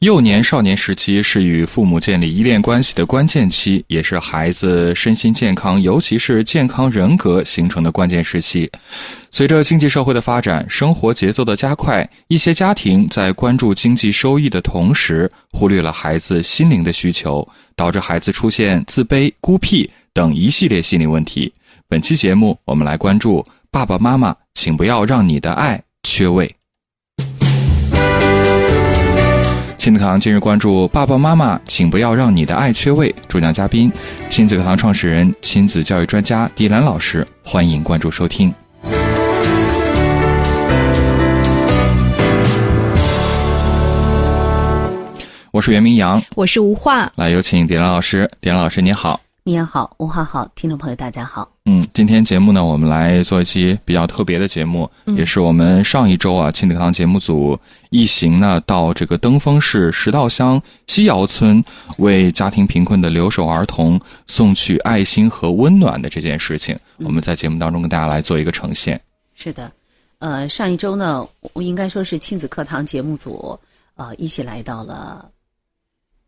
幼年少年时期是与父母建立依恋关系的关键期，也是孩子身心健康，尤其是健康人格形成的关键时期。随着经济社会的发展，生活节奏的加快，一些家庭在关注经济收益的同时，忽略了孩子心灵的需求，导致孩子出现自卑、孤僻等一系列心理问题。本期节目，我们来关注爸爸妈妈，请不要让你的爱缺位。亲子课堂今日关注爸爸妈妈，请不要让你的爱缺位。主讲嘉宾：亲子课堂创始人、亲子教育专家迪兰老师。欢迎关注收听。我是袁明阳，我是吴化。来，有请迪兰老师。迪兰老师，你好。明阳好，文化好，听众朋友大家好。嗯，今天节目呢，我们来做一期比较特别的节目，也是我们上一周啊，亲子课堂节目组一行呢到这个登封市石道乡西窑村，为家庭贫困的留守儿童送去爱心和温暖的这件事情，我们在节目当中跟大家来做一个呈现。是的，呃，上一周呢，我应该说是亲子课堂节目组呃一起来到了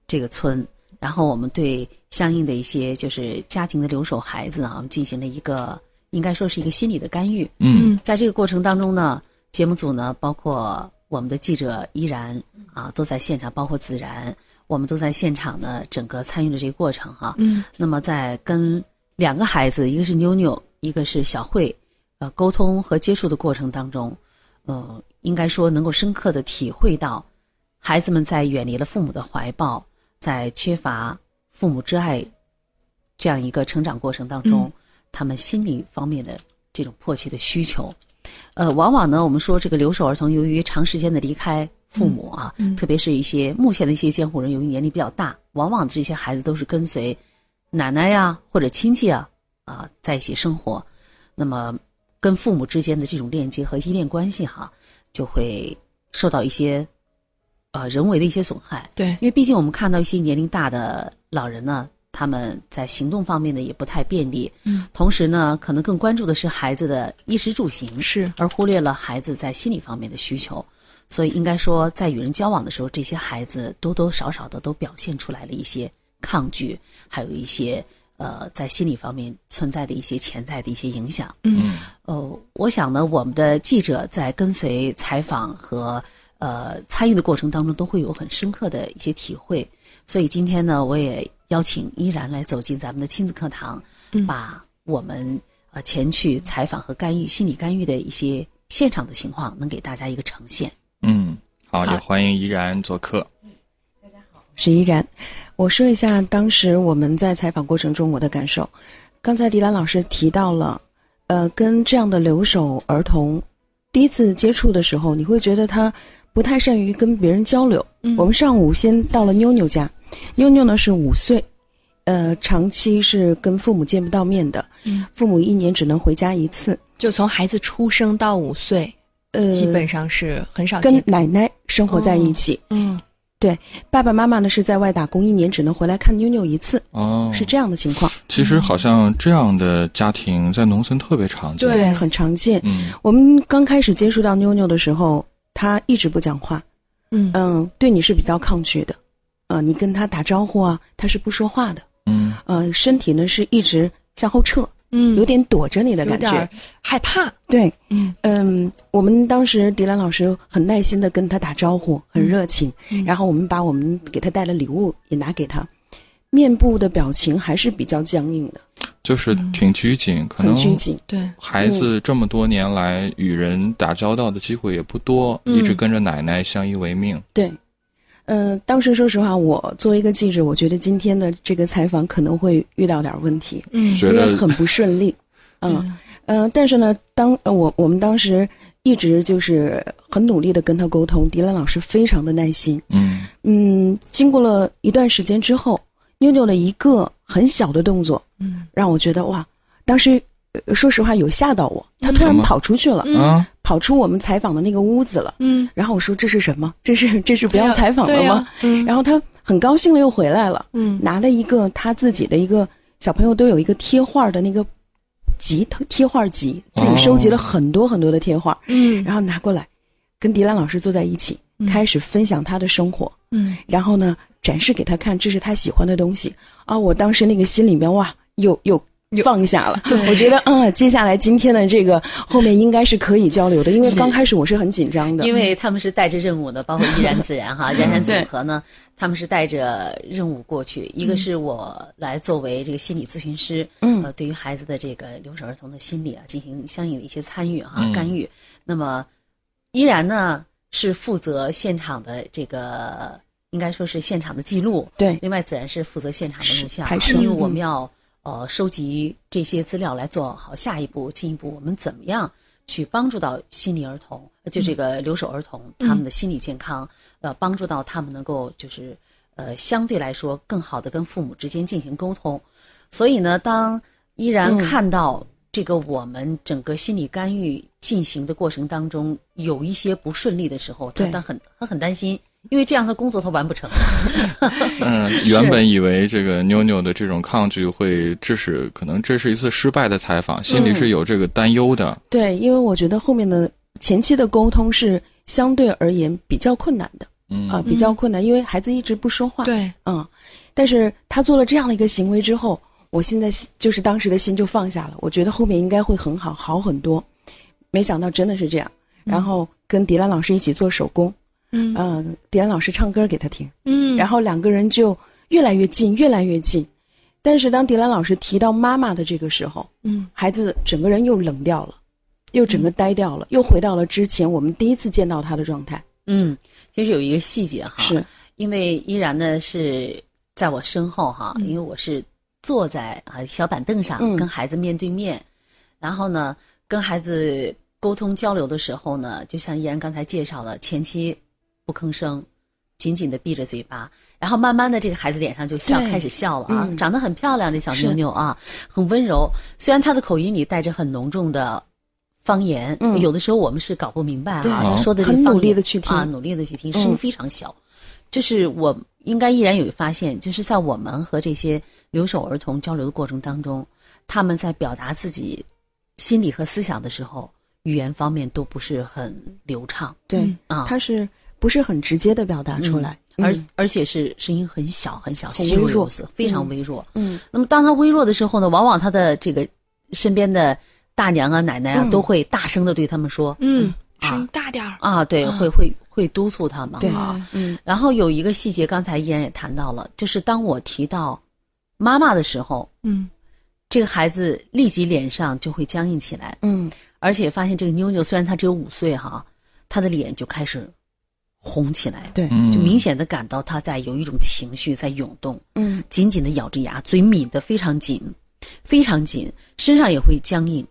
这个村。然后我们对相应的一些就是家庭的留守孩子啊，我们进行了一个应该说是一个心理的干预。嗯，在这个过程当中呢，节目组呢，包括我们的记者依然啊，都在现场，包括子然，我们都在现场呢，整个参与了这个过程哈。嗯。那么在跟两个孩子，一个是妞妞，一个是小慧，呃，沟通和接触的过程当中，呃，应该说能够深刻的体会到，孩子们在远离了父母的怀抱。在缺乏父母之爱这样一个成长过程当中，他们心理方面的这种迫切的需求，呃，往往呢，我们说这个留守儿童由于长时间的离开父母啊，特别是一些目前的一些监护人，由于年龄比较大，往往这些孩子都是跟随奶奶呀或者亲戚啊啊在一起生活，那么跟父母之间的这种链接和依恋关系哈，就会受到一些。呃，人为的一些损害，对，因为毕竟我们看到一些年龄大的老人呢，他们在行动方面呢也不太便利，嗯，同时呢，可能更关注的是孩子的衣食住行，是，而忽略了孩子在心理方面的需求，所以应该说，在与人交往的时候，这些孩子多多少少的都表现出来了一些抗拒，还有一些呃，在心理方面存在的一些潜在的一些影响，嗯，呃，我想呢，我们的记者在跟随采访和。呃，参与的过程当中都会有很深刻的一些体会，所以今天呢，我也邀请依然来走进咱们的亲子课堂，把我们呃前去采访和干预心理干预的一些现场的情况，能给大家一个呈现。嗯，好，也欢迎依然做客。大家好，是依然。我说一下当时我们在采访过程中我的感受。刚才迪兰老师提到了，呃，跟这样的留守儿童第一次接触的时候，你会觉得他。不太善于跟别人交流。我们上午先到了妞妞家，妞妞呢是五岁，呃，长期是跟父母见不到面的，父母一年只能回家一次。就从孩子出生到五岁，呃，基本上是很少跟奶奶生活在一起。嗯，对，爸爸妈妈呢是在外打工，一年只能回来看妞妞一次。哦，是这样的情况。其实好像这样的家庭在农村特别常见，对，很常见。嗯，我们刚开始接触到妞妞的时候。他一直不讲话，嗯。嗯，对你是比较抗拒的，呃，你跟他打招呼啊，他是不说话的，嗯，呃，身体呢是一直向后撤，嗯，有点躲着你的感觉，害怕，对，嗯。嗯，我们当时迪兰老师很耐心的跟他打招呼，很热情，然后我们把我们给他带的礼物也拿给他，面部的表情还是比较僵硬的。就是挺拘谨，可能拘谨。对孩子这么多年来与人打交道的机会也不多，一直跟着奶奶相依为命。对，嗯，当时说实话，我作为一个记者，我觉得今天的这个采访可能会遇到点问题，嗯，觉得很不顺利。嗯嗯，但是呢，当我我们当时一直就是很努力的跟他沟通，迪兰老师非常的耐心。嗯嗯，经过了一段时间之后。妞妞的一个很小的动作，嗯，让我觉得哇，当时说实话有吓到我。他突然跑出去了，嗯，跑出我们采访的那个屋子了，嗯。然后我说这是什么？这是这是不要采访了吗？嗯。然后他很高兴的又回来了，嗯，拿了一个他自己的一个小朋友都有一个贴画的那个集贴画集，自己收集了很多很多的贴画，嗯然后拿过来，跟迪兰老师坐在一起，开始分享他的生活。嗯然后呢，展示给他看，这是他喜欢的东西啊！我当时那个心里面哇，又又放下了。我觉得，嗯，接下来今天的这个后面应该是可以交流的，因为刚开始我是很紧张的，因为他们是带着任务的，包括依然自然哈，冉冉组合呢，他们是带着任务过去。一个是我来作为这个心理咨询师，嗯呃，对于孩子的这个留守儿童的心理啊，进行相应的一些参与哈、嗯干预。那么依然呢是负责现场的这个，应该说是现场的记录，对。另外自然是负责现场的录像啊，拍摄因为我嗯。们要呃收集这些资料来做好下一步、进一步我们怎么样去帮助到心理儿童，就这个留守儿童他们的心理健康，呃，帮助到他们能够就是呃相对来说更好的跟父母之间进行沟通。所以呢，当依然嗯。看到这个我们整个心理干预进行的过程当中有一些不顺利的时候，他很他很担心，因为这样的工作他完不成。嗯，原本以为这个妞妞的这种抗拒会致使可能这是一次失败的采访，心里是有这个担忧的。对，因为我觉得后面的前期的沟通是相对而言比较困难的嗯啊、比较困难，因为孩子一直不说话，对，嗯，但是他做了这样的一个行为之后，我现在心就是当时的心就放下了，我觉得后面应该会很好，好很多。没想到真的是这样，然后跟迪兰老师一起做手工，嗯。嗯、迪兰老师唱歌给他听，嗯，然后两个人就越来越近，越来越近。但是当迪兰老师提到妈妈的这个时候，嗯。孩子整个人又冷掉了，又整个呆掉了，又回到了之前我们第一次见到他的状态。嗯，其实有一个细节哈，是，因为依然呢是在我身后哈，因为我是坐在啊小板凳上、嗯。跟孩子面对面，然后呢跟孩子沟通交流的时候呢，就像依然刚才介绍了，前期不吭声，紧紧的闭着嘴巴，然后慢慢的这个孩子脸上就笑，开始笑了啊，嗯。长得很漂亮，这小妞妞啊，很温柔，虽然她的口音里带着很浓重的。方言、嗯。有的时候我们是搞不明白对。啊，说的这很努力个方言地去听。啊，努力的去听，声嗯非常小。就是我应该依然有发现，就是在我们和这些留守儿童交流的过程当中，他们在表达自己心理和思想的时候，语言方面都不是很流畅。对，嗯。啊，他是不是很直接的表达出来？而嗯。而且是声音很小很小，很微弱，非常嗯微弱。嗯那么当他微弱的时候呢，往往他的这个身边的大娘啊、奶奶啊，嗯。都会大声的对他们说嗯，啊声音大点儿，啊，对，啊会会会督促他们对啊。嗯。然后有一个细节，刚才依然也谈到了，就是当我提到妈妈的时候，嗯。这个孩子立即脸上就会僵硬起来，嗯。而且发现这个妞妞虽然她只有五岁哈，她的脸就开始红起来，对嗯，就明显的感到他在有一种情绪在涌动，嗯紧紧的咬着牙，嘴抿得非常紧，非常紧，身上也会僵硬。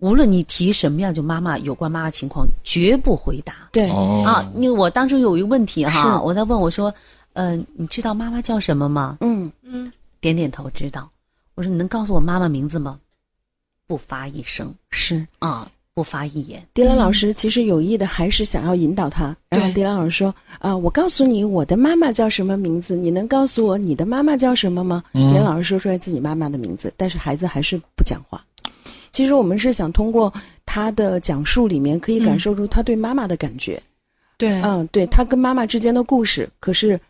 无论你提什么样就妈妈有关妈妈情况，绝不回答。对哦啊，因为我当时有一个问题是哈，我在问我说，呃，你知道妈妈叫什么吗？嗯嗯点点头，知道。我说你能告诉我妈妈名字吗？不发一声是。啊，不发一言。迪兰老师其实有意的还是想要引导他，然后对迪兰老师说：“啊、我告诉你我的妈妈叫什么名字，你能告诉我你的妈妈叫什么吗？”嗯迪兰老师说出来自己妈妈的名字，但是孩子还是不讲话。其实我们是想通过他的讲述里面，可以感受出他对妈妈的感觉。对，嗯，对他跟妈妈之间的故事，可是，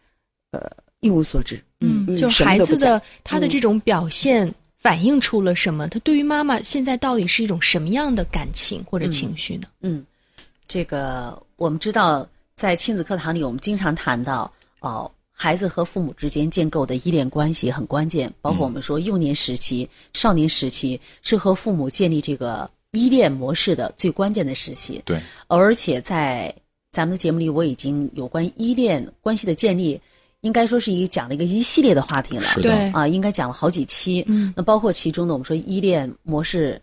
呃，一无所知。嗯，嗯就孩子的他的这种表现反映出了什么？他对于妈妈现在到底是一种什么样的感情或者情绪呢？嗯，这个我们知道，在亲子课堂里，我们经常谈到哦，孩子和父母之间建构的依恋关系很关键，包括我们说幼年时期、少年时期是和父母建立这个依恋模式的最关键的时期。对，而且在咱们的节目里，我已经有关依恋关系的建立，应该说是一个讲了一个一系列的话题了。是的对，啊，应该讲了好几期。嗯那包括其中呢，我们说依恋模式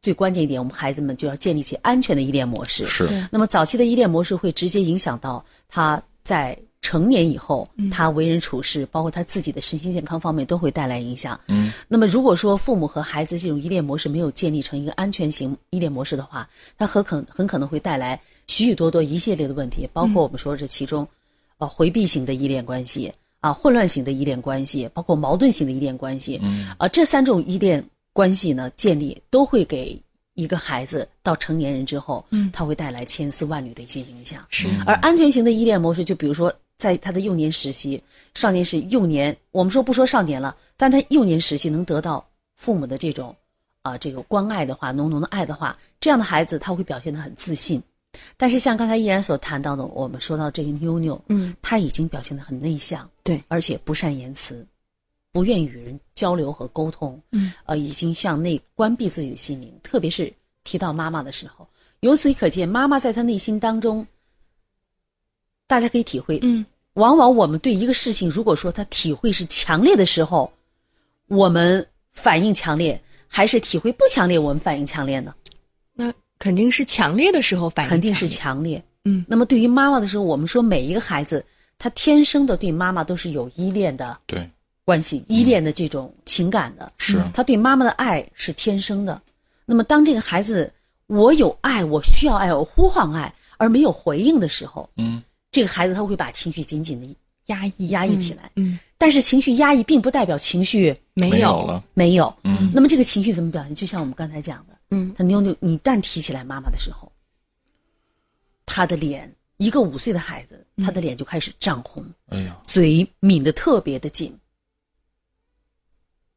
最关键一点，我们孩子们就要建立起安全的依恋模式。是那么早期的依恋模式会直接影响到他在成年以后，他为人处事，包括他自己的身心健康方面都会带来影响。嗯，那么如果说父母和孩子这种依恋模式没有建立成一个安全型依恋模式的话，他很可很可能会带来许许多多一系列的问题，包括我们说这其中，呃，回避型的依恋关系啊混乱型的依恋关系，包括矛盾型的依恋关系，嗯啊这三种依恋关系呢建立都会给一个孩子到成年人之后，嗯他会带来千丝万缕的一些影响。是而安全型的依恋模式，就比如说在他的幼年时期、少年时幼年，我们说不说少年了，但他幼年时期能得到父母的这种啊、这个关爱的话，浓浓的爱的话，这样的孩子他会表现得很自信。但是像刚才依然所谈到的，我们说到这个妞妞，嗯，他已经表现得很内向，对，而且不善言辞，不愿与人交流和沟通，嗯，呃，已经向内关闭自己的心灵，特别是提到妈妈的时候，由此可见，妈妈在她内心当中，大家可以体会，嗯。往往我们对一个事情，如果说他体会是强烈的时候，我们反应强烈，还是体会不强烈，我们反应强烈呢？那肯定是强烈的时候反应肯定是强强烈。嗯那么对于妈妈的时候，我们说每一个孩子，他天生的对妈妈都是有依恋的对，关系，依恋的这种情感的。是他对妈妈的爱是天生的。那么当这个孩子我有爱，我需要爱，我呼唤爱，而没有回应的时候，嗯这个孩子他会把情绪紧紧的压抑压抑起来。嗯但是情绪压抑并不代表情绪没没有了，没有。嗯那么这个情绪怎么表现？就像我们刚才讲的，嗯，他妞妞，你一旦提起来妈妈的时候，他的脸，一个五岁的孩子，他的脸就开始涨红，哎呀，嘴抿得特别的紧，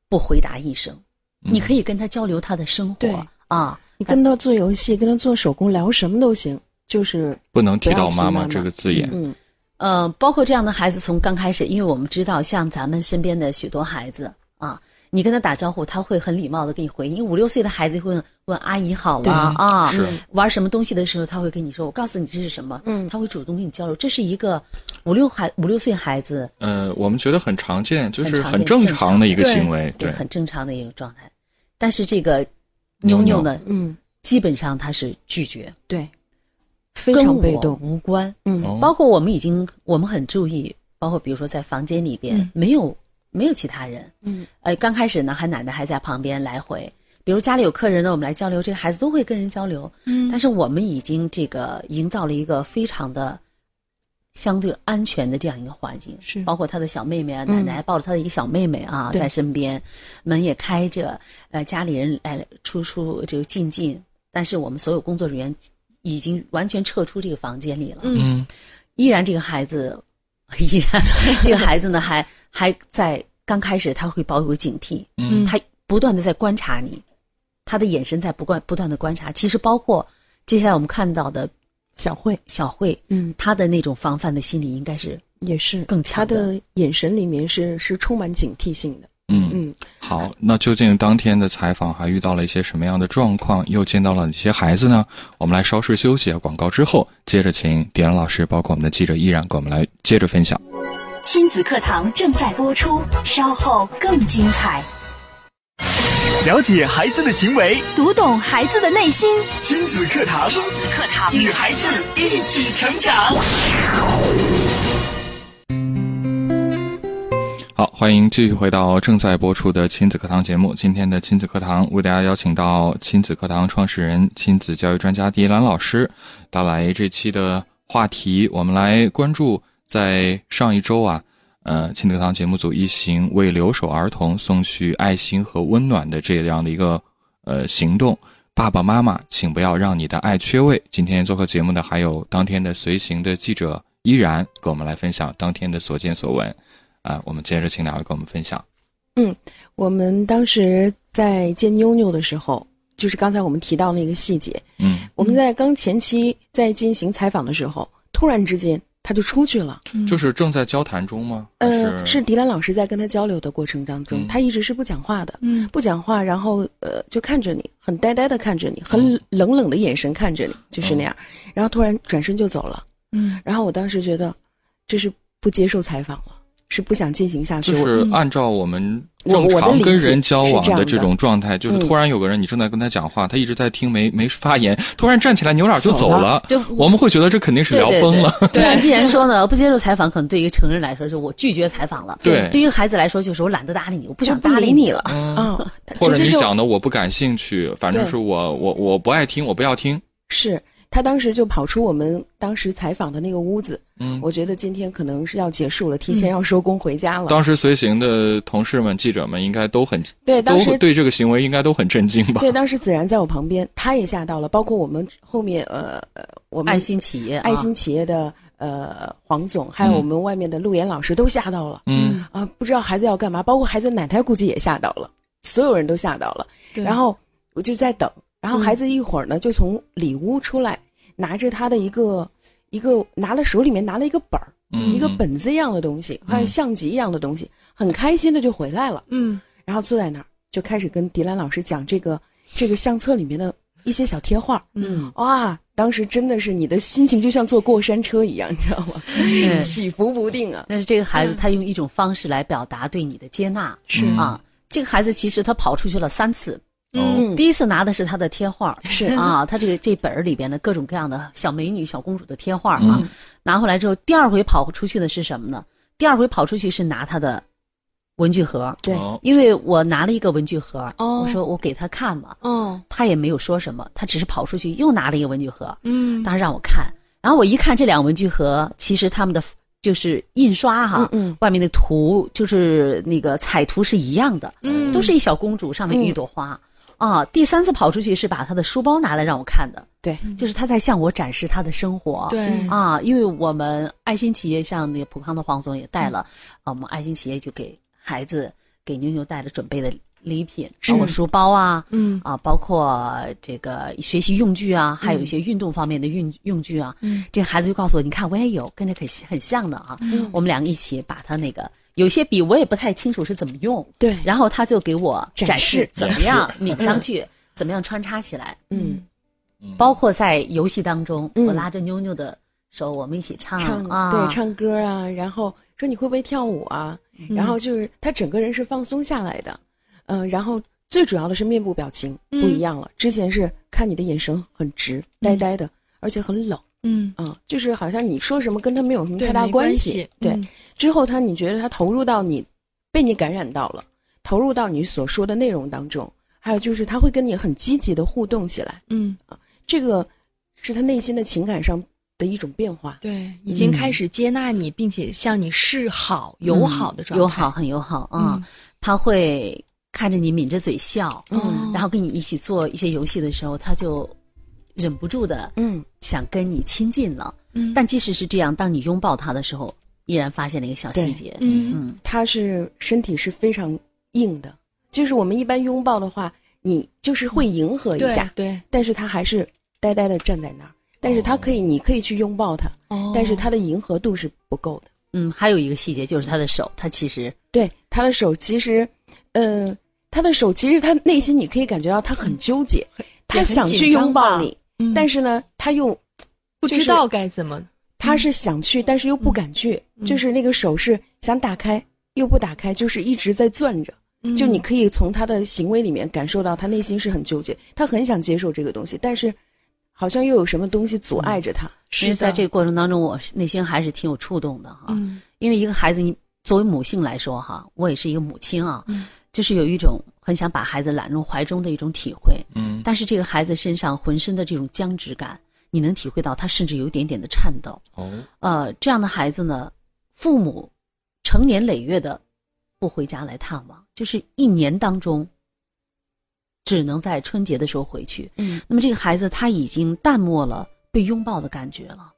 不回答一声。你可以跟他交流他的生活啊，你跟他做游戏，跟他做手工，聊什么都行，就是不能提到妈妈提妈妈这个字眼，嗯呃，包括这样的孩子，从刚开始，因为我们知道，像咱们身边的许多孩子啊，你跟他打招呼，他会很礼貌的给你回应。因为五六岁的孩子会问问阿姨好了啊，是玩什么东西的时候，他会跟你说，我告诉你这是什么，嗯他会主动跟你交流。这是一个五六孩五六岁孩子呃，我们觉得很常见，就是很正常的一个行为，对对，很正常的一个状态，但是这个妞妞呢，嗯，基本上他是拒绝，对，非跟我常被动，无关。嗯哦包括我们已经，我们很注意，包括比如说在房间里边、嗯没有没有其他人，嗯，呃，刚开始呢，还奶奶还在旁边来回，比如家里有客人呢，我们来交流，这个孩子都会跟人交流，嗯。但是我们已经这个营造了一个非常的相对安全的这样一个环境，是。包括他的小妹妹啊，嗯奶奶抱着他的一个小妹妹啊、对。在身边，门也开着，呃，家里人来出出这个进进，但是我们所有工作人员已经完全撤出这个房间里了，嗯嗯。依然这个孩子，依然这个孩子呢，还还在刚开始他会保有警惕，嗯。他不断的在观察你，他的眼神在不断不断的观察。其实包括接下来我们看到的小慧，小慧，嗯，她的那种防范的心理应该是也是更强他的眼神里面是是充满警惕性的，嗯嗯，好，那究竟当天的采访还遇到了一些什么样的状况？又见到了哪些孩子呢？我们来稍事休息啊，广告之后接着请迪兰老师，包括我们的记者依然，给我们来接着分享。亲子课堂正在播出，稍后更精彩。了解孩子的行为，读懂孩子的内心，亲子课堂，亲子课堂与孩子一起成长。好，欢迎继续回到正在播出的亲子课堂节目。今天的亲子课堂为大家邀请到亲子课堂创始人、亲子教育专家迪兰老师，带来这期的话题。我们来关注在上一周啊，呃，亲子课堂节目组一行为留守儿童送去爱心和温暖的这样的一个呃行动。爸爸妈妈，请不要让你的爱缺位。今天做客节目的还有当天的随行的记者依然，给我们来分享当天的所见所闻。啊，我们接着请两位跟我们分享。嗯我们当时在见妞妞的时候，就是刚才我们提到那个细节，嗯我们在刚前期在进行采访的时候，突然之间他就出去了。就是正在交谈中吗？还呃，是是迪兰老师在跟他交流的过程当中，嗯他一直是不讲话的，嗯不讲话，然后呃就看着你，很呆呆的看着你，很冷冷的眼神看着你，就是那样，然后突然转身就走了。嗯然后我当时觉得这是不接受采访了，是不想进行下去。就是按照我们正常跟人交往的这种状态，就是嗯。突然有个人你正在跟他讲话，他一直在听没没发言，突然站起来扭脸就走走了，就我们会觉得这肯定是聊崩了。对，像之前说呢，不接受采访，可能对于一个成人来说，是我拒绝采访了；对。对于孩子来说，就是我懒得搭理你，我不不想搭理你了。嗯。啊，或者你讲的我不感兴趣，反正是我我我不爱听，我不要听。是他当时就跑出我们当时采访的那个屋子，嗯，我觉得今天可能是要结束了，提前要收工回家了。当时随行的同事们、记者们应该都很对，当时都对这个行为应该都很震惊吧？对，当时子然在我旁边，他也吓到了，包括我们后面呃呃，我们爱心企业、啊，爱心企业的呃黄总，还有我们外面的陆岩老师都吓到了。嗯啊，不知道孩子要干嘛，包括孩子奶奶估计也吓到了，所有人都吓到了。然后我就在等，然后孩子一会儿呢就从里屋出来，拿着他的一个一个拿了手里面拿了一个本儿，嗯，一个本子一样的东西，还有相机一样的东西，很开心的就回来了，嗯。然后坐在那儿就开始跟迪兰老师讲这个这个相册里面的一些小贴画。嗯，哇，当时真的是你的心情就像坐过山车一样，你知道吗？起伏不定啊。但是这个孩子他用一种方式来表达对你的接纳，是。嗯啊，这个孩子其实他跑出去了三次，哦。第一次拿的是他的贴画，是。啊，他这个这本儿里边的各种各样的小美女、小公主的贴画啊，嗯。拿回来之后，第二回跑出去的是什么呢？第二回跑出去是拿他的文具盒，对，哦。因为我拿了一个文具盒，哦。我说我给他看嘛，哦。他也没有说什么，他只是跑出去又拿了一个文具盒，嗯。当时让我看，然后我一看这两个文具盒，其实他们的就是印刷哈，嗯嗯。外面的图就是那个彩图是一样的，嗯。都是一小公主，上面一朵花。啊，第三次跑出去是把他的书包拿来让我看的，对，就是他在向我展示他的生活。对啊，因为我们爱心企业像那个普康的黄总也带了，啊，我们爱心企业就给孩子给妞妞带了准备的礼品，包括书包啊，嗯啊，包括这个学习用具啊，还有一些运动方面的用用具啊。嗯，这个孩子就告诉我，你看我也有，跟这很很像的啊。嗯我们两个一起把他那个有些笔我也不太清楚是怎么用，对，然后他就给我展展示示怎么样 拧上去，怎么样穿插起来。嗯，包括在游戏当中，嗯。我拉着妞妞的手，我们一起唱唱啊，对唱歌啊，然后说你会不会跳舞啊？然后就是他整个人是放松下来的，嗯、然后最主要的是面部表情不一样了。之前是看你的眼神很直，呆呆的，而且很冷嗯，嗯、就是好像你说什么跟他没有什么太大关系。对，嗯之后他你觉得他投入到你，被你感染到了，投入到你所说的内容当中，还有就是他会跟你很积极的互动起来，嗯，这个是他内心的情感上的一种变化。对，已经开始接纳你，并且向你示好、友好的状态，友好很友好啊。他会看着你抿着嘴笑，嗯然后跟你一起做一些游戏的时候，他就忍不住的嗯。想跟你亲近了。嗯。但即使是这样，当你拥抱他的时候，依然发现了一个小细节。嗯。嗯。他是身体是非常硬的，就是我们一般拥抱的话，你就是会迎合一对下，对，但是他还是呆呆的站在那儿。但是他可以，你可以去拥抱他，哦。但是他的迎合度是不够的。嗯，还有一个细节就是他的手，他其实对他的手，其实，呃，他的手其实他内心你可以感觉到他很纠结，他很想去拥抱你，嗯。但是呢，他又就是不知道该怎么，他是想去，但是又不敢去，嗯。就是那个手是想打开又不打开，就是一直在攥着。嗯。就你可以从他的行为里面感受到他内心是很纠结，他很想接受这个东西，但是好像又有什么东西阻碍着他。因为在这个过程当中，我内心还是挺有触动的哈。嗯。因为一个孩子，你作为母性来说哈，我也是一个母亲啊，嗯。就是有一种很想把孩子揽入怀中的一种体会。嗯但是这个孩子身上浑身的这种僵直感，你能体会到他甚至有一点点的颤抖。哦呃，这样的孩子呢，父母成年累月的不回家来探望，就是一年当中只能在春节的时候回去。嗯，那么这个孩子他已经淡漠了被拥抱的感觉了，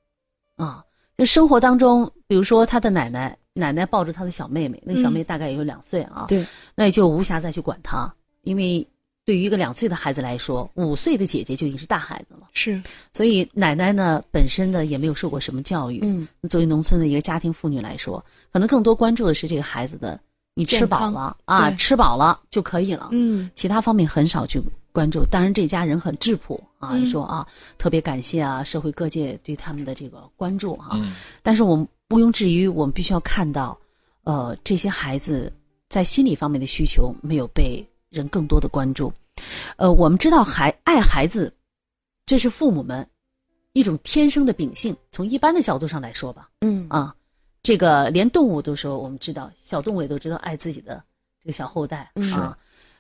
啊，就生活当中，比如说他的奶奶，奶奶抱着她的小妹妹，那个小妹大概也有两岁啊，对，那也就无暇再去管她，因为对于一个两岁的孩子来说，五岁的姐姐就已经是大孩子了，是。所以奶奶呢本身呢也没有受过什么教育，嗯，作为农村的一个家庭妇女来说，可能更多关注的是这个孩子的，你吃饱了啊，吃饱了就可以了，嗯。其他方面很少去关注。当然，这家人很质朴啊，嗯。说啊，特别感谢啊，社会各界对他们的这个关注啊、嗯。但是我们毋庸置疑，我们必须要看到，呃，这些孩子在心理方面的需求没有被人更多的关注。呃，我们知道孩爱孩子，这是父母们一种天生的秉性。从一般的角度上来说吧，嗯啊，这个连动物都说，我们知道小动物也都知道爱自己的这个小后代嗯啊。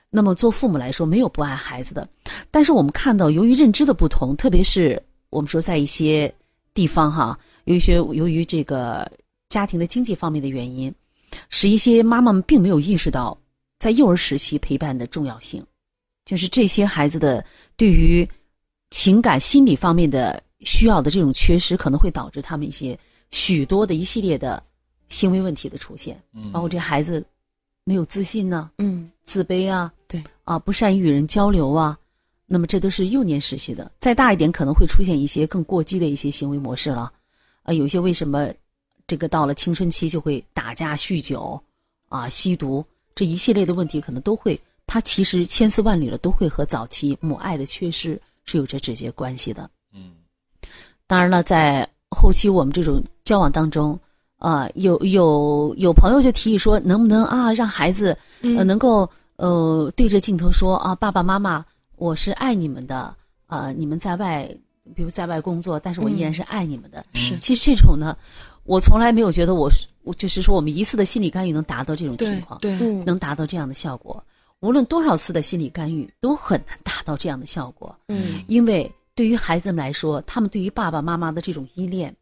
那么做父母来说，没有不爱孩子的，但是我们看到，由于认知的不同，特别是我们说在一些地方哈，有一些由于这个家庭的经济方面的原因，使一些妈妈们并没有意识到在幼儿时期陪伴的重要性，就是这些孩子的对于情感心理方面的需要的这种缺失，可能会导致他们一些许多的一系列的行为问题的出现，嗯。包括这孩子没有自信呢、嗯。自卑啊，对。啊，不善于与人交流啊，那么这都是幼年时期的。再大一点，可能会出现一些更过激的一些行为模式了。啊，有一些为什么这个到了青春期就会打架、酗酒啊、吸毒这一系列的问题，可能都会，它其实千丝万缕的都会和早期母爱的缺失是有着直接关系的。嗯当然了，在后期我们这种交往当中，啊、有有有朋友就提议说，能不能啊让孩子能够呃对着镜头说啊爸爸妈妈，我是爱你们的，啊，你们在外比如在外工作，但是我依然是爱你们的。是其实这种呢，我从来没有觉得我我就是说我们一次的心理干预能达到这种情况，对，嗯能达到这样的效果。无论多少次的心理干预，都很难达到这样的效果。嗯因为对于孩子们来说，他们对于爸爸妈妈的这种依恋，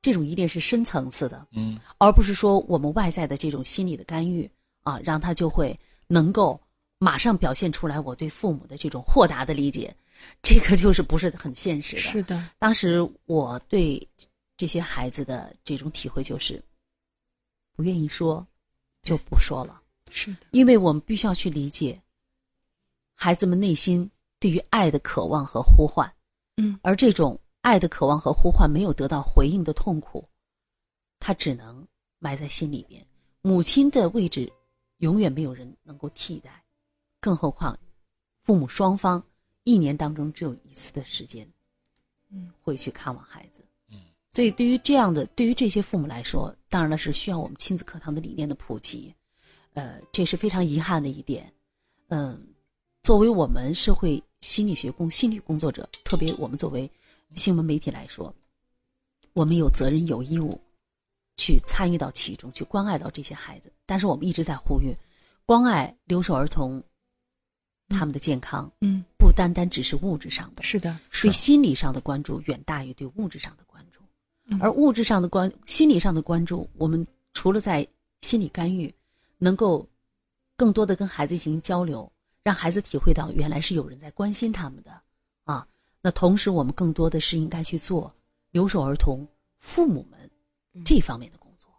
这种依恋是深层次的，嗯而不是说我们外在的这种心理的干预啊，让他就会能够马上表现出来我对父母的这种豁达的理解，这个就是不是很现实的。是的，当时我对这些孩子的这种体会就是，不愿意说，就不说了。是的，因为我们必须要去理解孩子们内心对于爱的渴望和呼唤，嗯，而这种爱的渴望和呼唤没有得到回应的痛苦，他只能埋在心里边。母亲的位置永远没有人能够替代，更何况父母双方一年当中只有一次的时间，嗯，会去看望孩子。嗯，所以对于这样的，对于这些父母来说，当然了是需要我们亲子课堂的理念的普及。呃，这是非常遗憾的一点。嗯，作为我们社会心理学工心理工作者，特别我们作为新闻媒体来说，我们有责任有义务去参与到其中，去关爱到这些孩子。但是我们一直在呼吁，关爱留守儿童他们的健康，嗯，不单单只是物质上的，是的，对心理上的关注远大于对物质上的关注。嗯而物质上的关、心理上的关注，我们除了在心理干预，能够更多的跟孩子进行交流，让孩子体会到原来是有人在关心他们的啊。那同时，我们更多的是应该去做留守儿童父母们这方面的工作。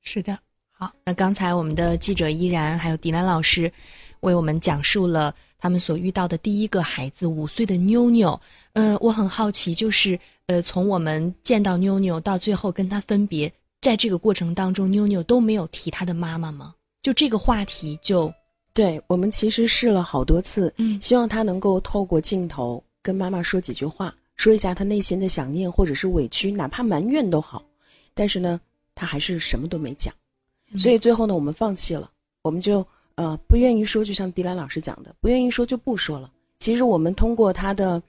是的。好，那刚才我们的记者依然还有迪兰老师为我们讲述了他们所遇到的第一个孩子五岁的妞妞。呃，我很好奇，就是呃，从我们见到妞妞到最后跟她分别，在这个过程当中，妞妞都没有提她的妈妈吗？就这个话题就对我们其实试了好多次，嗯希望他能够透过镜头跟妈妈说几句话，说一下他内心的想念或者是委屈，哪怕埋怨都好。但是呢，他还是什么都没讲，嗯所以最后呢，我们放弃了，我们就呃不愿意说，就像迪兰老师讲的，不愿意说就不说了。其实我们通过他的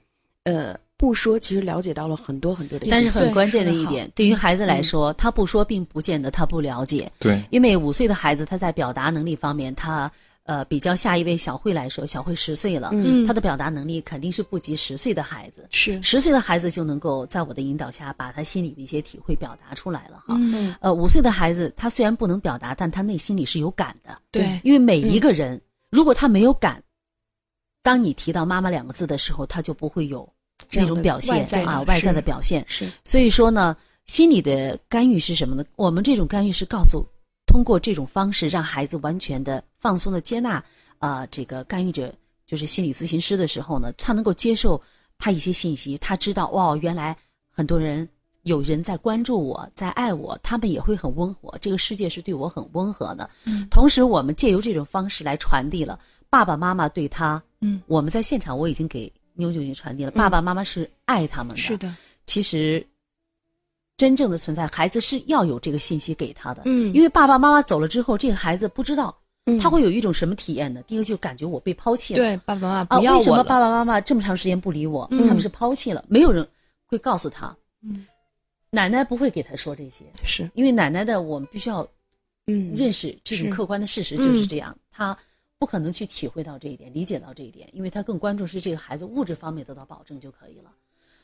呃不说，其实了解到了很多很多的信息。但是很关键的一点，对于孩子来说，他不说并不见得他不了解，对，因为五岁的孩子他在表达能力方面，他呃比较下一位小慧来说，小慧十岁了，嗯她的表达能力肯定是不及十岁的孩子。是十岁的孩子就能够在我的引导下，把他心里的一些体会表达出来了哈。嗯，呃，五岁的孩子他虽然不能表达，但他内心里是有感的，对，因为每一个人、如果他没有感，当你提到妈妈两个字的时候，他就不会有那种表现啊，外在的表现。是所以说呢，心理的干预是什么呢？我们这种干预是告诉，通过这种方式让孩子完全的放松的接纳啊、这个干预者就是心理咨询师的时候呢，他能够接受他一些信息，他知道哇，原来很多人有人在关注我，在爱我，他们也会很温和，这个世界是对我很温和的。嗯。同时，我们借由这种方式来传递了爸爸妈妈对他，嗯，我们在现场我已经给妞妞已经传递了，爸爸妈妈是爱他们的，是的，其实真正的存在，孩子是要有这个信息给他的。嗯因为爸爸妈妈走了之后，这个孩子不知道嗯他会有一种什么体验呢？第一个就感觉我被抛弃了，对，爸爸妈妈啊，不要为什么爸爸妈妈这么长时间不理我？嗯他们是抛弃了，没有人会告诉他。嗯，奶奶不会给他说这些，是因为奶奶的我们必须要嗯认识这种客观的事实就是这样，他不可能去体会到这一点，理解到这一点，因为他更关注是这个孩子物质方面得到保证就可以了。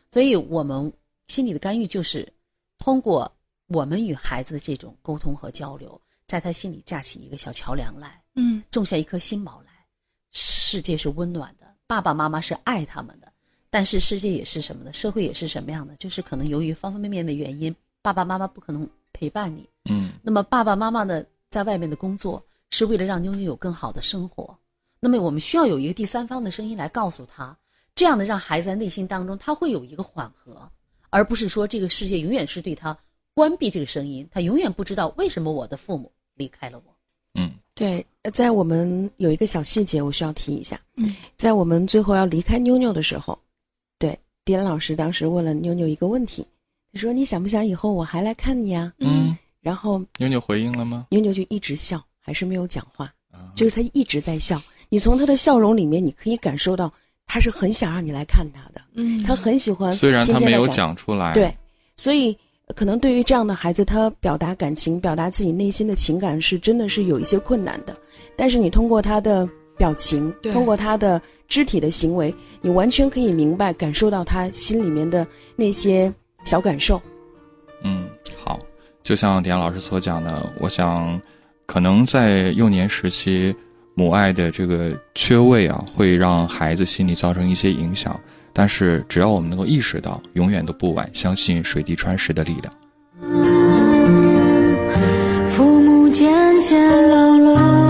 所以我们心理的干预就是通过我们与孩子的这种沟通和交流，在他心里架起一个小桥梁来，嗯种下一颗心锚来。世界是温暖的，爸爸妈妈是爱他们的，但是世界也是什么呢？社会也是什么样的？就是可能由于方方面面的原因，爸爸妈妈不可能陪伴你。嗯那么爸爸妈妈呢，在外面的工作是为了让妞妞有更好的生活。那么我们需要有一个第三方的声音来告诉他，这样的让孩子在内心当中他会有一个缓和，而不是说这个世界永远是对他关闭这个声音，他永远不知道为什么我的父母离开了我。嗯对，呃在我们有一个小细节，我需要提一下。嗯，在我们最后要离开妞妞的时候，对，迪兰老师当时问了妞妞一个问题，他说：“你想不想以后我还来看你啊嗯，？”然后妞妞回应了吗？妞妞就一直笑，还是没有讲话，啊就是她一直在笑。你从她的笑容里面，你可以感受到她是很想让你来看他的，嗯，他很喜欢。虽然他没有，讲出来，对，所以呃可能对于这样的孩子，他表达感情、表达自己内心的情感是真的是有一些困难的。但是你通过他的表情，通过他的肢体的行为，你完全可以明白、感受到他心里面的那些小感受。嗯，好，就像迪安老师所讲的，我想，可能在幼年时期，母爱的这个缺位啊，会让孩子心理造成一些影响。但是，只要我们能够意识到，永远都不晚，相信水滴穿石的力量。父母渐渐老了，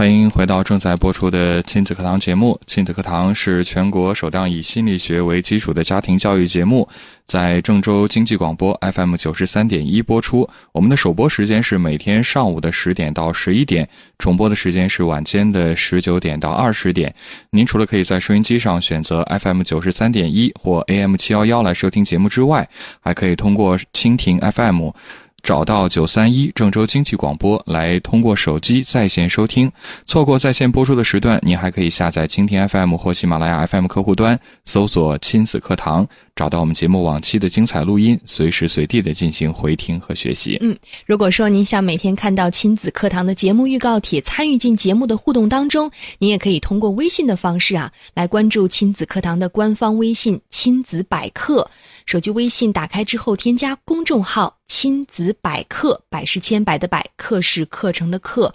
欢迎回到正在播出的亲子课堂节目。亲子课堂是全国首档以心理学为基础的家庭教育节目，在郑州经济广播 FM 九十三点一播出。我们的首播时间是每天上午的十点到十一点，重播的时间是晚间的十九点到二十点。您除了可以在收音机上选择 FM 九十三点一或 AM 七幺幺来收听节目之外，还可以通过蜻蜓 FM。找到九三一郑州经济广播来通过手机在线收听，错过在线播出的时段，您还可以下载蜻蜓 FM 或喜马拉雅 FM 客户端，搜索“亲子课堂”，找到我们节目往期的精彩录音，随时随地的进行回听和学习。嗯，如果说您想每天看到亲子课堂的节目预告帖，参与进节目的互动当中，您也可以通过微信的方式啊，来关注亲子课堂的官方微信“亲子百科”。手机微信打开之后，添加公众号“亲子百科”，百是千百的百，课是课程的课。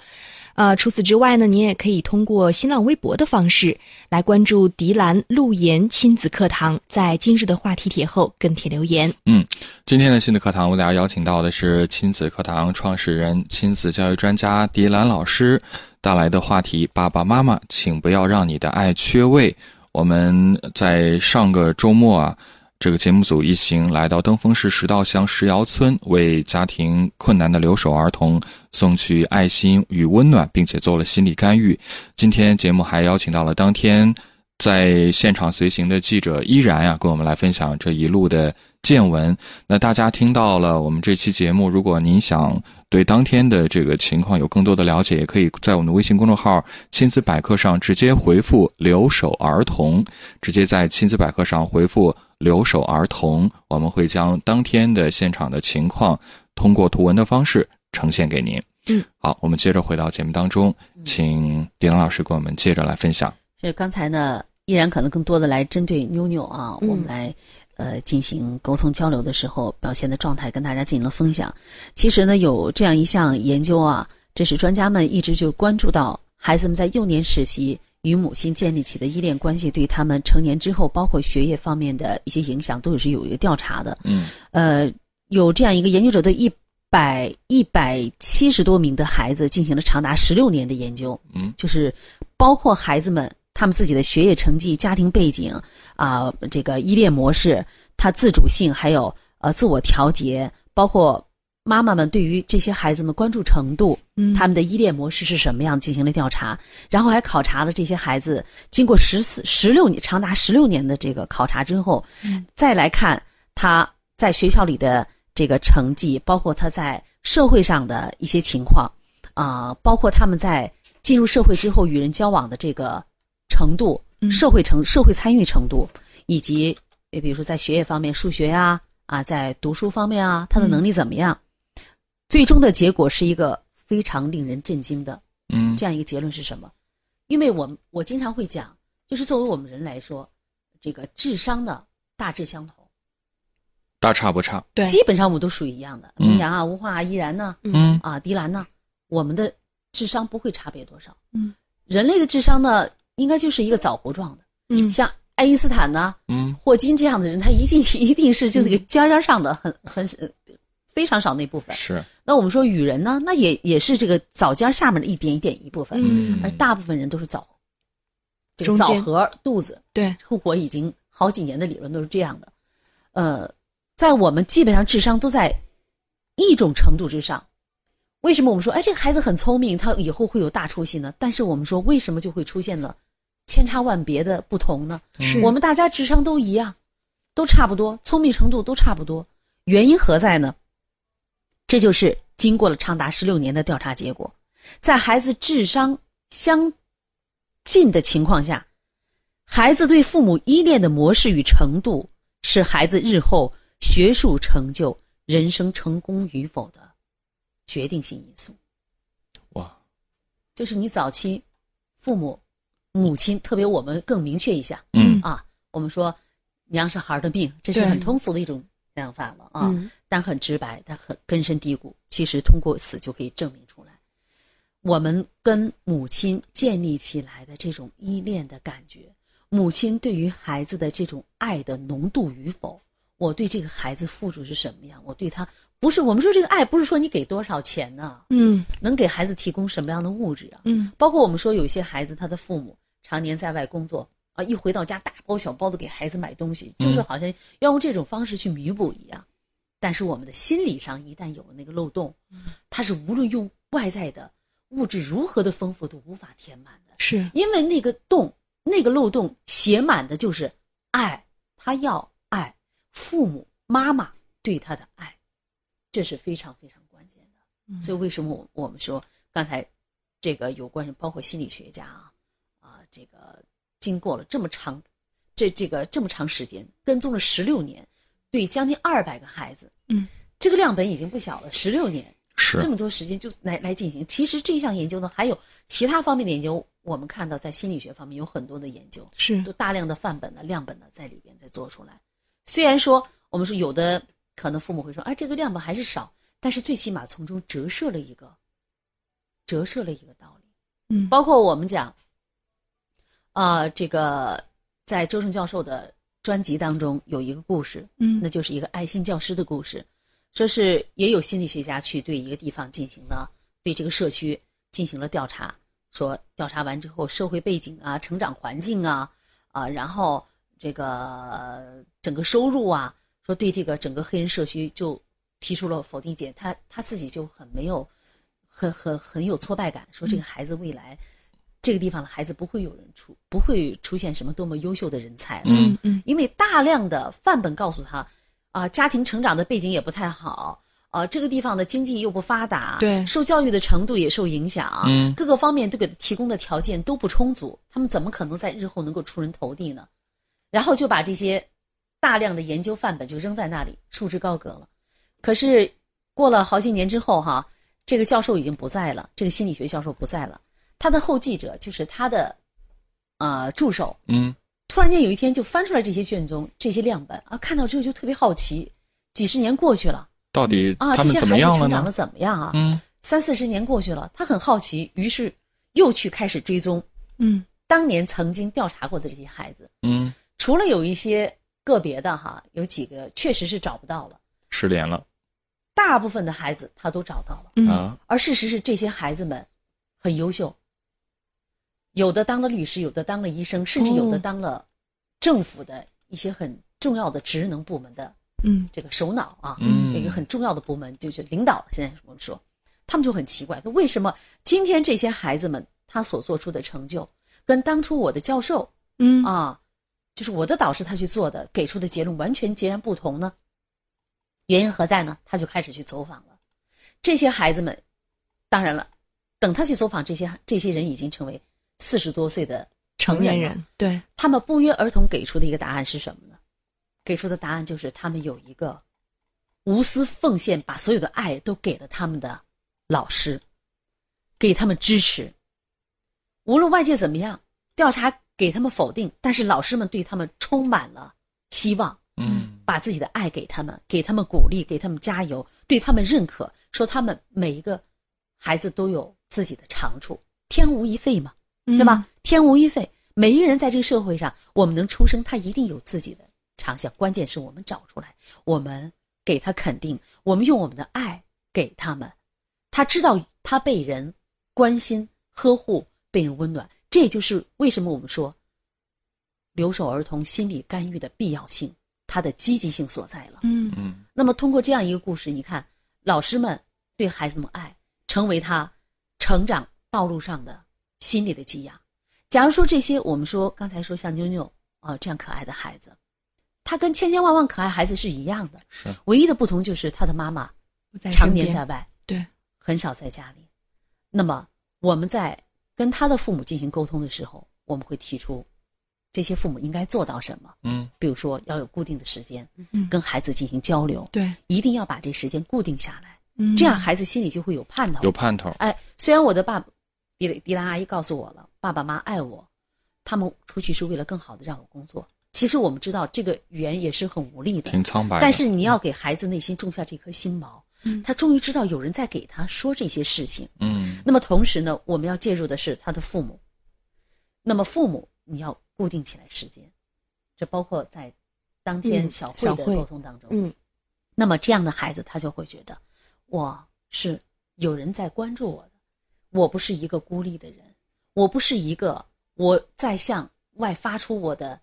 呃，除此之外呢，您也可以通过新浪微博的方式来关注迪兰路言亲子课堂，在今日的话题帖后跟帖留言。嗯，今天的亲子课堂，为大家邀请到的是亲子课堂创始人、亲子教育专家迪兰老师带来的话题：爸爸妈妈，请不要让你的爱缺位。我们在上个周末啊。这个节目组一行来到登封市石道乡石窑村，为家庭困难的留守儿童送去爱心与温暖，并且做了心理干预。今天节目还邀请到了当天在现场随行的记者依然呀，跟我们来分享这一路的见闻。那大家听到了我们这期节目，如果您想对当天的这个情况有更多的了解，也可以在我们的微信公众号“亲子百科”上直接回复“留守儿童”，直接在亲子百科上回复。留守儿童，我们会将当天的现场的情况通过图文的方式呈现给您。嗯，好，我们接着回到节目当中，请李阳老师给我们接着来分享。是刚才呢，依然可能更多的来针对妞妞啊，我们来呃进行沟通交流的时候表现的状态，跟大家进行了分享。其实呢，有这样一项研究啊，这是专家们一直就关注到孩子们在幼年时期。与母亲建立起的依恋关系，对他们成年之后，包括学业方面的一些影响，都有是有一个调查的。嗯，呃，有这样一个研究者对一百一百七十多名的孩子进行了长达十六年的研究。嗯，就是包括孩子们他们自己的学业成绩、家庭背景啊，这个依恋模式、他自主性，还有呃自我调节，包括。妈妈们对于这些孩子们关注程度，嗯，他们的依恋模式是什么样，进行了调查，然后还考察了这些孩子，经过十四、十六年长达十六年的这个考察之后，嗯，再来看他在学校里的这个成绩，包括他在社会上的一些情况，啊，包括他们在进入社会之后与人交往的这个程度，社会成社会参与程度，以及也比如说在学业方面，数学呀，啊，在读书方面啊，他的能力怎么样？最终的结果是一个非常令人震惊的，嗯，这样一个结论是什么？因为我我经常会讲，就是作为我们人来说，这个智商的大致相同，大差不差，对，基本上我们都属于一样的。明阳啊，吴化啊，依然呢，嗯啊，迪兰呢，我们的智商不会差别多少。嗯，人类的智商呢，应该就是一个枣核状的。嗯，像爱因斯坦呢，嗯，霍金这样的人，他一定一定是就这个尖尖上的，很很非常少那部分。是。那我们说与人呢，那也也是这个枣尖下面的一点一点一部分，嗯而大部分人都是枣，这个枣核肚子。对，我已经好几年的理论都是这样的，呃，在我们基本上智商都在一种程度之上。为什么我们说，哎，这个孩子很聪明，他以后会有大出息呢？但是我们说，为什么就会出现了千差万别的不同呢？是我们大家智商都一样，都差不多，聪明程度都差不多，原因何在呢？这就是经过了长达十六年的调查结果，在孩子智商相近的情况下，孩子对父母依恋的模式与程度，是孩子日后学术成就、人生成功与否的决定性因素。哇，就是你早期父母、母亲，特别我们更明确一下嗯啊，我们说娘是孩儿的命，这是很通俗的一种想法了啊。嗯但很直白，但很根深蒂固。其实通过死就可以证明出来，我们跟母亲建立起来的这种依恋的感觉，母亲对于孩子的这种爱的浓度与否，我对这个孩子付出是什么样？我对他不是我们说这个爱，不是说你给多少钱呢、嗯能给孩子提供什么样的物质啊？嗯包括我们说有一些孩子，他的父母常年在外工作啊，一回到家大包小包的给孩子买东西，就是好像要用这种方式去弥补一样。但是我们的心理上一旦有了那个漏洞，它是无论用外在的物质如何的丰富都无法填满的，是因为那个洞、那个漏洞写满的就是爱，他要爱父母妈妈对他的爱，这是非常非常关键的。所以为什么我我们说刚才这个有关包括心理学家啊啊，这个经过了这么长这这个这么长时间跟踪了十六年，对将近二百个孩子，嗯，这个量本已经不小了，十六年。是这么多时间就来来进行。其实这项研究呢，还有其他方面的研究，我们看到在心理学方面有很多的研究，是都大量的范本呢、量本呢在里边在做出来。虽然说我们说有的可能父母会说啊，这个量本还是少，但是最起码从中折射了一个折射了一个道理。嗯包括我们讲，啊，这个在周正教授的专辑当中有一个故事，嗯那就是一个爱心教师的故事，说是也有心理学家去对一个地方进行了对这个社区进行了调查，说调查完之后社会背景啊、成长环境啊啊，然后这个整个收入啊，说对这个整个黑人社区就提出了否定解，他他自己就很没有，很很很有挫败感，说这个孩子未来。这个地方的孩子不会有人出，不会出现什么多么优秀的人才。嗯嗯因为大量的范本告诉他，啊、家庭成长的背景也不太好，呃，这个地方的经济又不发达，对受教育的程度也受影响，嗯各个方面都给他提供的条件都不充足，他们怎么可能在日后能够出人头地呢？然后就把这些大量的研究范本就扔在那里，束之高阁了。可是过了好几年之后，哈，这个教授已经不在了，这个心理学教授不在了，他的后继者就是他的，呃，助手，嗯突然间有一天就翻出来这些卷宗、这些样本啊，看到之后就特别好奇。几十年过去了到底啊，这些孩子怎么样了呢成长的？怎么样啊？嗯三四十年过去了，他很好奇，于是又去开始追踪嗯当年曾经调查过的这些孩子。嗯，除了有一些个别的哈，有几个确实是找不到了，失联了大部分的孩子他都找到了。嗯啊，而事实是，这些孩子们很优秀，有的当了律师，有的当了医生，甚至有的哦当了政府的一些很重要的职能部门的嗯这个首脑啊，嗯一个很重要的部门就是领导。现在我们说，他们就很奇怪，他为什么今天这些孩子们他所做出的成就，跟当初我的教授嗯啊，就是我的导师他去做的给出的结论完全截然不同呢？原因何在呢？他就开始去走访了。这些孩子们，当然了，等他去走访这些这些人已经成为四十多岁的成年了人对他们不约而同给出的一个答案是什么呢？给出的答案就是他们有一个无私奉献，把所有的爱都给了他们的老师，给他们支持。无论外界怎么样，调查给他们否定，但是老师们对他们充满了希望，嗯把自己的爱给他们，给他们鼓励，给他们加油，对他们认可，说他们每一个孩子都有自己的长处，天无一废嘛。嗯是吧？天无一废，每一个人在这个社会上，我们能出生，他一定有自己的长项。关键是我们找出来，我们给他肯定，我们用我们的爱给他们，他知道他被人关心、呵护，被人温暖。这也就是为什么我们说留守儿童心理干预的必要性，它的积极性所在了。嗯嗯那么通过这样一个故事，你看老师们对孩子们爱，成为他成长道路上的心理的给养。假如说这些，我们说刚才说像妞妞啊、这样可爱的孩子，他跟千千万万可爱孩子是一样的，是。唯一的不同就是他的妈妈常年在外，对。很少在家里。那么我们在跟他的父母进行沟通的时候，我们会提出这些父母应该做到什么，嗯。比如说要有固定的时间嗯。跟孩子进行交流，对。一定要把这时间固定下来，嗯。这样孩子心里就会有盼头。有盼头，哎，虽然我的爸迪迪兰阿姨告诉我了，爸爸妈妈爱我，他们出去是为了更好的让我工作。其实我们知道这个语言也是很无力的，挺苍白的。但是你要给孩子内心种下这颗心锚，嗯他终于知道有人在给他说这些事情。嗯那么同时呢，我们要介入的是他的父母。那么父母你要固定起来时间，这包括在当天嗯小慧的沟通当中，嗯那么这样的孩子他就会觉得，我是有人在关注我的，我不是一个孤立的人，我不是一个我在向外发出我的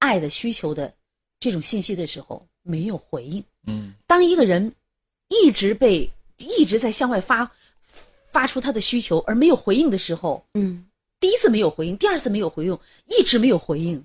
爱的需求的这种信息的时候没有回应。嗯当一个人一直被一直在向外发发出他的需求而没有回应的时候，嗯，第一次没有回应，第二次没有回应，一直没有回应，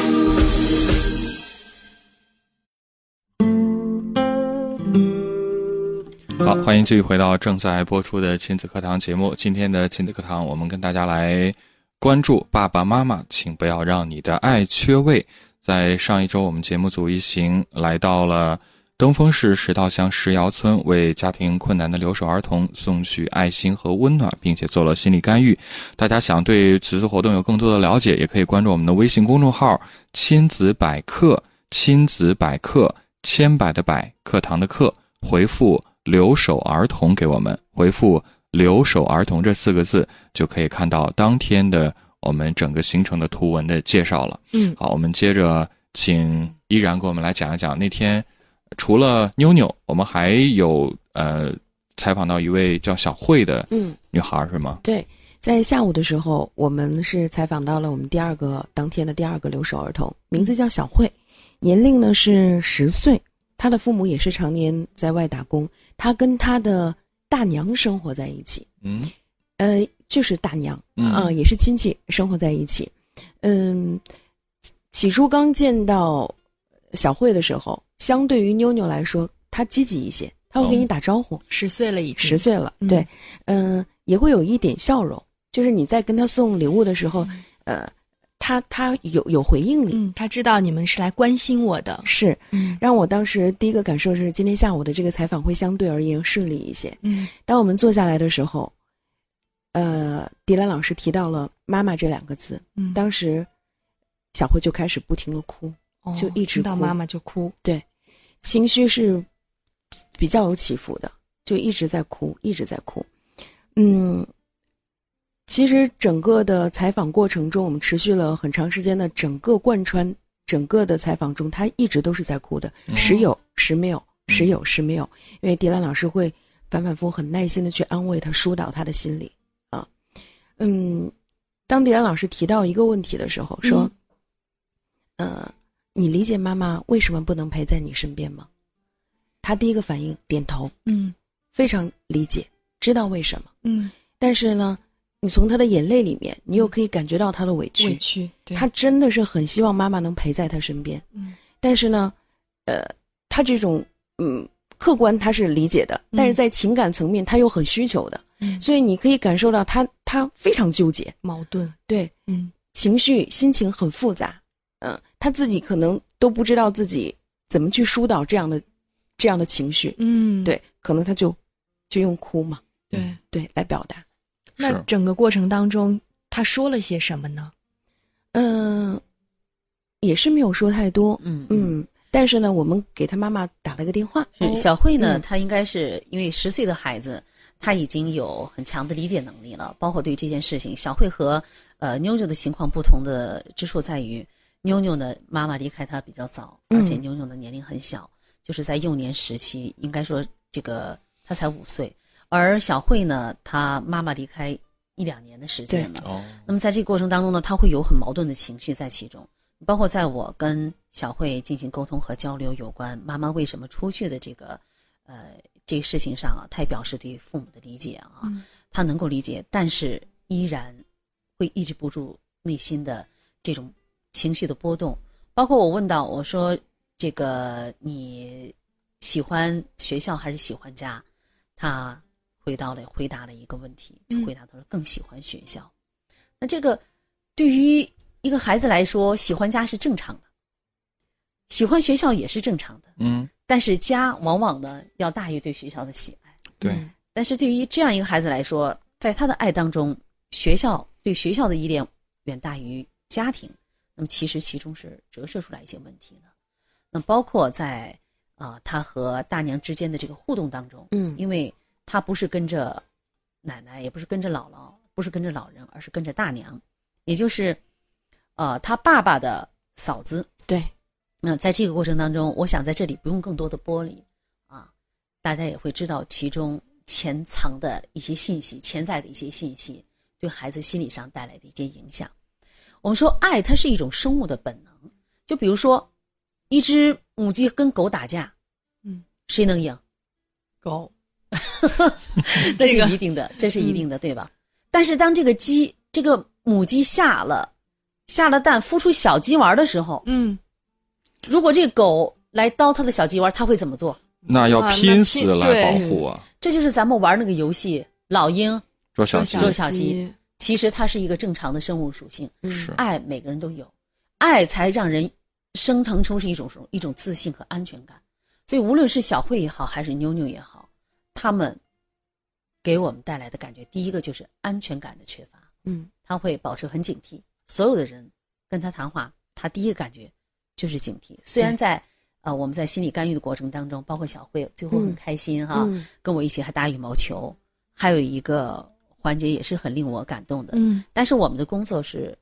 好，欢迎继续回到正在播出的亲子课堂节目。今天的亲子课堂，我们跟大家来关注爸爸妈妈，请不要让你的爱缺位。在上一周，我们节目组一行来到了登封市石道乡石窑村，为家庭困难的留守儿童送去爱心和温暖，并且做了心理干预。大家想对此次活动有更多的了解，也可以关注我们的微信公众号“亲子百科”，亲子百科，千百的百，课堂的课，回复“留守儿童”给我们，回复“留守儿童”这四个字，就可以看到当天的我们整个行程的图文的介绍了。嗯好，我们接着请依然给我们来讲一讲那天除了妞妞，我们还有呃采访到一位叫小慧的嗯，女孩儿是吗？对，在下午的时候，我们是采访到了我们第二个当天的第二个留守儿童，名字叫小慧，年龄呢是十岁，她的父母也是常年在外打工，她跟他的大娘生活在一起，嗯。呃，就是大娘嗯。啊、也是亲戚生活在一起。嗯，起初刚见到小慧的时候，相对于妞妞来说，她积极一些，她会给你哦打招呼。十岁了已经，十岁了，嗯。对，嗯、也会有一点笑容，就是你在跟他送礼物的时候，呃，他他有有回应你，嗯，他知道你们是来关心我的，是嗯。让我当时第一个感受是，今天下午的这个采访会相对而言顺利一些。嗯。当我们坐下来的时候，呃，迪兰老师提到了“妈妈”这两个字，嗯，当时小慧就开始不停的哭，哦就一直哭到妈妈就哭，对情绪是比较有起伏的，就一直在哭，一直在哭。嗯，其实整个的采访过程中，我们持续了很长时间的整个贯穿整个的采访中，他一直都是在哭的，嗯时有时没有，时有时没有。因为迪兰老师会反反复复很耐心的去安慰他，疏导他的心理啊。嗯，当迪兰老师提到一个问题的时候，说，呃，你理解妈妈为什么不能陪在你身边吗？他第一个反应点头，嗯非常理解，知道为什么。嗯，但是呢，你从他的眼泪里面，你又可以感觉到他的委屈。委屈，对，他真的是很希望妈妈能陪在他身边，嗯。但是呢，呃，他这种嗯客观他是理解的，嗯。但是在情感层面他又很需求的，嗯。所以你可以感受到他他非常纠结，矛盾，对，嗯。情绪心情很复杂，嗯、他自己可能都不知道自己怎么去疏导这样的这样的情绪，嗯，对，可能他就就用哭嘛，对。对，来表达。那整个过程当中，他说了些什么呢？嗯、也是没有说太多，嗯嗯，但是呢，我们给他妈妈打了个电话，是小慧呢，嗯。她应该是因为十岁的孩子，她已经有很强的理解能力了，包括对这件事情。小慧和呃妞妞的情况不同的之处在于，妞妞呢妈妈离开她比较早，嗯。而且妞妞的年龄很小，就是在幼年时期，应该说这个她才五岁，而小慧呢，她妈妈离开一两年的时间了。哦，那么在这个过程当中呢，她会有很矛盾的情绪在其中，包括在我跟小慧进行沟通和交流有关妈妈为什么出去的这个呃这个事情上啊，她也表示对父母的理解啊，嗯他能够理解，但是依然会抑制不住内心的这种情绪的波动。包括我问到我说这个你喜欢学校还是喜欢家？他回到了回答了一个问题，就嗯回答他说更喜欢学校。那这个对于一个孩子来说，喜欢家是正常的。喜欢学校也是正常的，嗯，但是家往往呢要大于对学校的喜爱。对，但是对于这样一个孩子来说，在他的爱当中，学校对学校的依恋远大于家庭，那么其实其中是折射出来一些问题的。那包括在啊、他和大娘之间的这个互动当中，嗯因为他不是跟着奶奶，也不是跟着姥姥，不是跟着老人，而是跟着大娘，也就是呃他爸爸的嫂子。对，那在这个过程当中，我想在这里不用更多的剥离啊，大家也会知道其中潜藏的一些信息，潜在的一些信息对孩子心理上带来的一些影响。我们说爱，它是一种生物的本能，就比如说一只母鸡跟狗打架，嗯，谁能赢？狗，这是这个一定的，这是一定的，对吧？但是当这个鸡，这个母鸡下了下了蛋，孵出小鸡丸的时候，嗯，如果这个狗来叨它的小鸡丸，它会怎么做？那要拼拼死来保护啊！这就是咱们玩那个游戏老鹰，捉小鸡，捉小鸡，其实它是一个正常的生物属性。是爱每个人都有，爱才让人生成出是一种一种自信和安全感。所以无论是小慧也好，还是妞妞也好，他们给我们带来的感觉，第一个就是安全感的缺乏。嗯，他会保持很警惕，所有的人跟他谈话，他第一个感觉就是警惕。虽然在呃我们在心理干预的过程当中，包括小慧最后很嗯开心哈，嗯跟我一起还打羽毛球，还有一个环节也是很令我感动的。嗯但是我们的工作是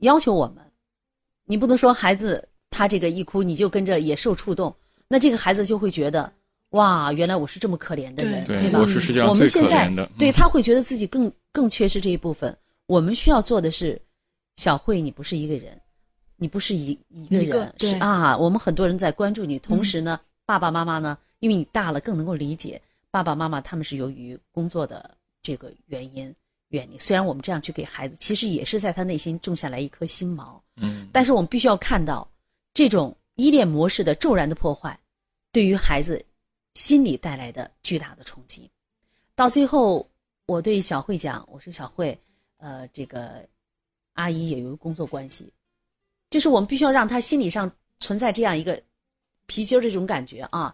要求我们，你不能说孩子他这个一哭你就跟着也受触动，那这个孩子就会觉得哇，原来我是这么可怜的人，对，吧我？是世界上我最可们现在怜的。对嗯他会觉得自己更更缺失这一部分。我们需要做的是，小慧，你不是一个人，你不是一一个人，对是啊。我们很多人在关注你，同时呢，爸爸妈妈呢，因为你大了，更能够理解爸爸妈妈他们是由于工作的这个原因远离。虽然我们这样去给孩子，其实也是在他内心种下来一颗心锚。嗯，但是我们必须要看到，这种依恋模式的骤然的破坏，对于孩子心理带来的巨大的冲击。到最后，我对小慧讲：“我说小慧，呃，这个阿姨也有工作关系，就是我们必须要让她心理上存在这样一个皮筋儿这种感觉啊，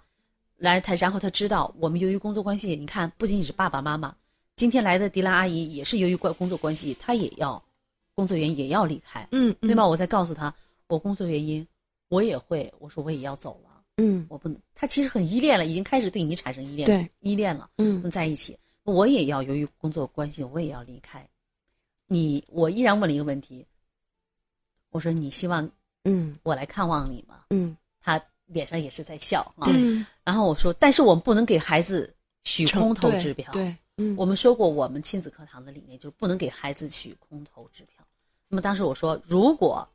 来她，然后她知道我们由于工作关系，你看不仅仅是爸爸妈妈，今天来的迪兰阿姨也是由于关工作关系，她也要工作原因也要离开，嗯，对吧？我再告诉她，我工作原因，我也会，我说我也要走了，嗯我不能。他其实很依恋了，已经开始对你产生依恋，对，依恋了。我嗯们在一起，我也要由于工作关系，我也要离开。你，我依然问了一个问题，我说你希望嗯我来看望你吗？嗯他脸上也是在笑啊。嗯，然后我说，但是我们不能给孩子许空头对支票。对，嗯，我们说过，我们亲子课堂的理念就是不能给孩子许空头支票。那么当时我说，如果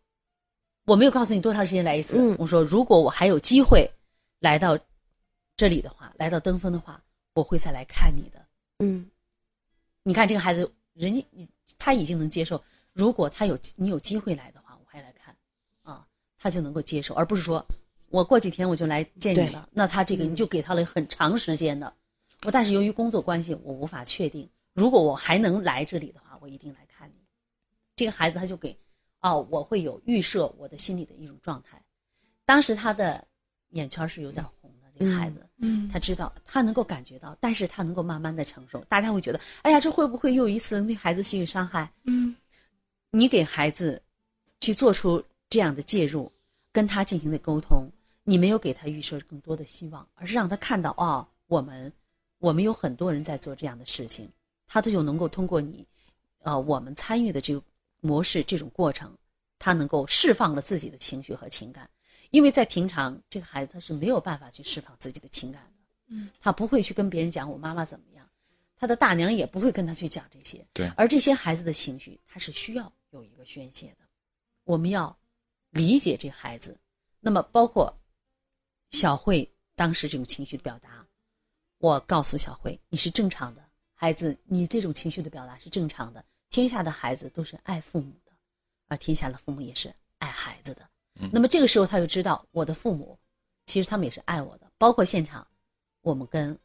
我没有告诉你多长时间来一次，嗯我说如果我还有机会来到这里的话，来到登峰的话，我会再来看你的。嗯你看这个孩子，人家他已经能接受，如果他有你有机会来的话，我还来看，啊，他就能够接受，而不是说我过几天我就来见你了，那他这个你就给他了很长时间的。我但是由于工作关系，我无法确定，如果我还能来这里的话，我一定来看你。这个孩子他就给，啊，我会有预设我的心里的一种状态。当时他的眼圈是有点红的，这个孩子，嗯，他知道，他能够感觉到，但是他能够慢慢的承受。大家会觉得，哎呀，这会不会又一次对孩子是一个伤害？嗯你给孩子去做出这样的介入，跟他进行的沟通，你没有给他预设更多的希望，而是让他看到，哦，我们我们有很多人在做这样的事情，他就能够通过你，呃，我们参与的这个模式这种过程，他能够释放了自己的情绪和情感，因为在平常这个孩子他是没有办法去释放自己的情感的，嗯，他不会去跟别人讲我妈妈怎么样，他的大娘也不会跟他去讲这些，对。而这些孩子的情绪他是需要有一个宣泄的，我们要理解这孩子，那么包括小慧当时这种情绪的表达，我告诉小慧你是正常的，孩子，你这种情绪的表达是正常的，天下的孩子都是爱父母的，而天下的父母也是爱孩子的。那么这个时候他就知道，我的父母其实他们也是爱我的，包括现场我们跟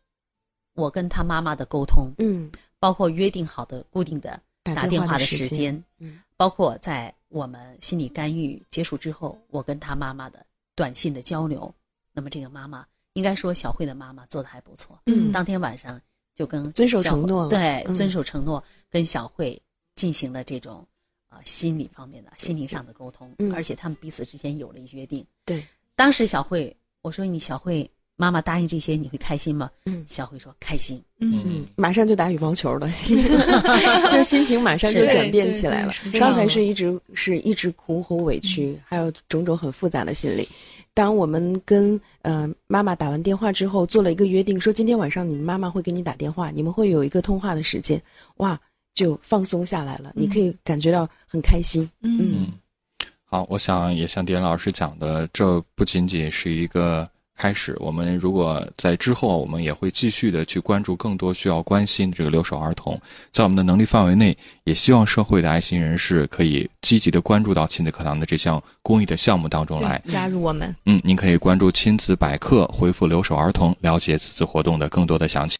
我跟他妈妈的沟通，嗯，包括约定好的固定的打电话的电话的时间时间，嗯包括在我们心理干预结束之后，我跟他妈妈的短信的交流。那么这个妈妈应该说小慧的妈妈做的还不错，嗯当天晚上就跟遵守承诺了对，嗯遵守承诺，跟小慧进行了这种啊、呃心理方面的、心灵上的沟通，嗯而且他们彼此之间有了一约定。对，当时小慧，我说你小慧妈妈答应这些，你会开心吗？嗯小慧说开心。嗯马上就打羽毛球了，心就是心情马上就转变起来了。刚才是一直是一直苦和委屈，还有种种很复杂的心理。当我们跟呃妈妈打完电话之后，做了一个约定，说今天晚上你妈妈会给你打电话，你们会有一个通话的时间，哇，就放松下来了。你可以感觉到很开心。嗯嗯，好，我想也像迪恩老师讲的，这不仅仅是一个开始，我们如果在之后，我们也会继续的去关注更多需要关心的这个留守儿童，在我们的能力范围内，也希望社会的爱心人士可以积极的关注到亲子课堂的这项公益的项目当中来。加入我们。嗯，您可以关注亲子百科，回复“留守儿童”，了解此次活动的更多的详情。